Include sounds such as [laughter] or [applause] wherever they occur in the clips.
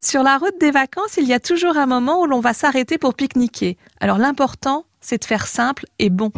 Sur la route des vacances, il y a toujours un moment où l'on va s'arrêter pour pique-niquer. Alors l'important, c'est de faire simple et bon.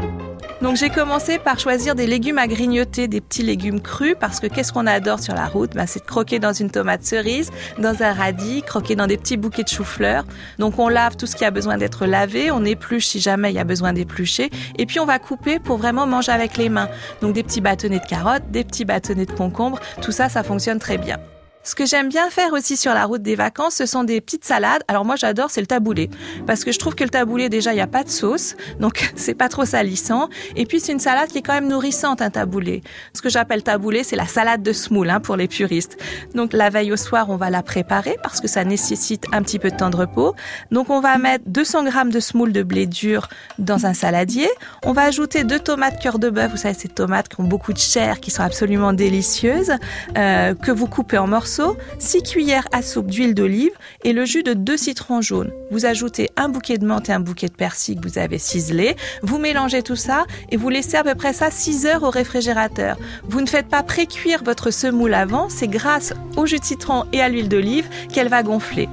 Donc j'ai commencé par choisir des légumes à grignoter, des petits légumes crus, parce que qu'est-ce qu'on adore sur la route? Bah, C'est de croquer dans une tomate cerise, dans un radis, croquer dans des petits bouquets de choux-fleurs. Donc on lave tout ce qui a besoin d'être lavé, on épluche si jamais il y a besoin d'éplucher, et puis on va couper pour vraiment manger avec les mains. Donc des petits bâtonnets de carottes, des petits bâtonnets de concombres, tout ça, ça fonctionne très bien. Ce que j'aime bien faire aussi sur la route des vacances, ce sont des petites salades. Alors moi j'adore, c'est le taboulé parce que je trouve que le taboulé déjà il n'y a pas de sauce, donc [laughs] c'est pas trop salissant et puis c'est une salade qui est quand même nourrissante un taboulé. Ce que j'appelle taboulé, c'est la salade de semoule hein, pour les puristes. Donc la veille au soir, on va la préparer parce que ça nécessite un petit peu de temps de repos. Donc on va mettre 200 grammes de semoule de blé dur dans un saladier. On va ajouter deux tomates cœur de bœuf, vous savez ces tomates qui ont beaucoup de chair, qui sont absolument délicieuses, euh, que vous coupez en morceaux 6 cuillères à soupe d'huile d'olive et le jus de 2 citrons jaunes. Vous ajoutez un bouquet de menthe et un bouquet de persil que vous avez ciselé. Vous mélangez tout ça et vous laissez à peu près ça 6 heures au réfrigérateur. Vous ne faites pas pré-cuire votre semoule avant, c'est grâce au jus de citron et à l'huile d'olive qu'elle va gonfler.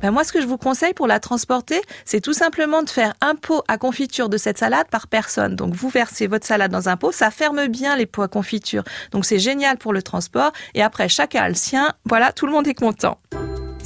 Ben moi, ce que je vous conseille pour la transporter, c'est tout simplement de faire un pot à confiture de cette salade par personne. Donc, vous versez votre salade dans un pot, ça ferme bien les pots à confiture. Donc, c'est génial pour le transport. Et après, chacun a le sien. Voilà, tout le monde est content.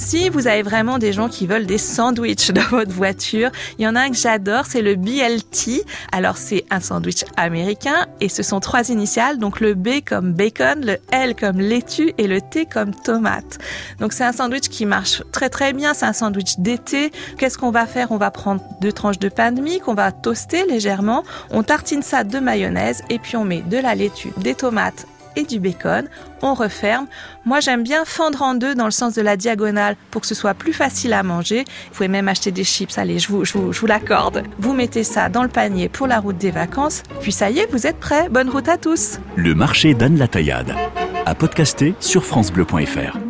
Si vous avez vraiment des gens qui veulent des sandwichs dans votre voiture, il y en a un que j'adore, c'est le BLT. Alors c'est un sandwich américain et ce sont trois initiales, donc le B comme bacon, le L comme laitue et le T comme tomate. Donc c'est un sandwich qui marche très très bien, c'est un sandwich d'été. Qu'est-ce qu'on va faire? On va prendre deux tranches de pain de mie qu'on va toaster légèrement, on tartine ça de mayonnaise et puis on met de la laitue, des tomates et du bacon. On referme. Moi, j'aime bien fendre en deux dans le sens de la diagonale pour que ce soit plus facile à manger. Vous pouvez même acheter des chips. Allez, je vous, vous, l'accorde. Vous mettez ça dans le panier pour la route des vacances. Puis ça y est, vous êtes prêts. Bonne route à tous. Le marché d'Anne la Taillade. À podcaster sur FranceBleu.fr.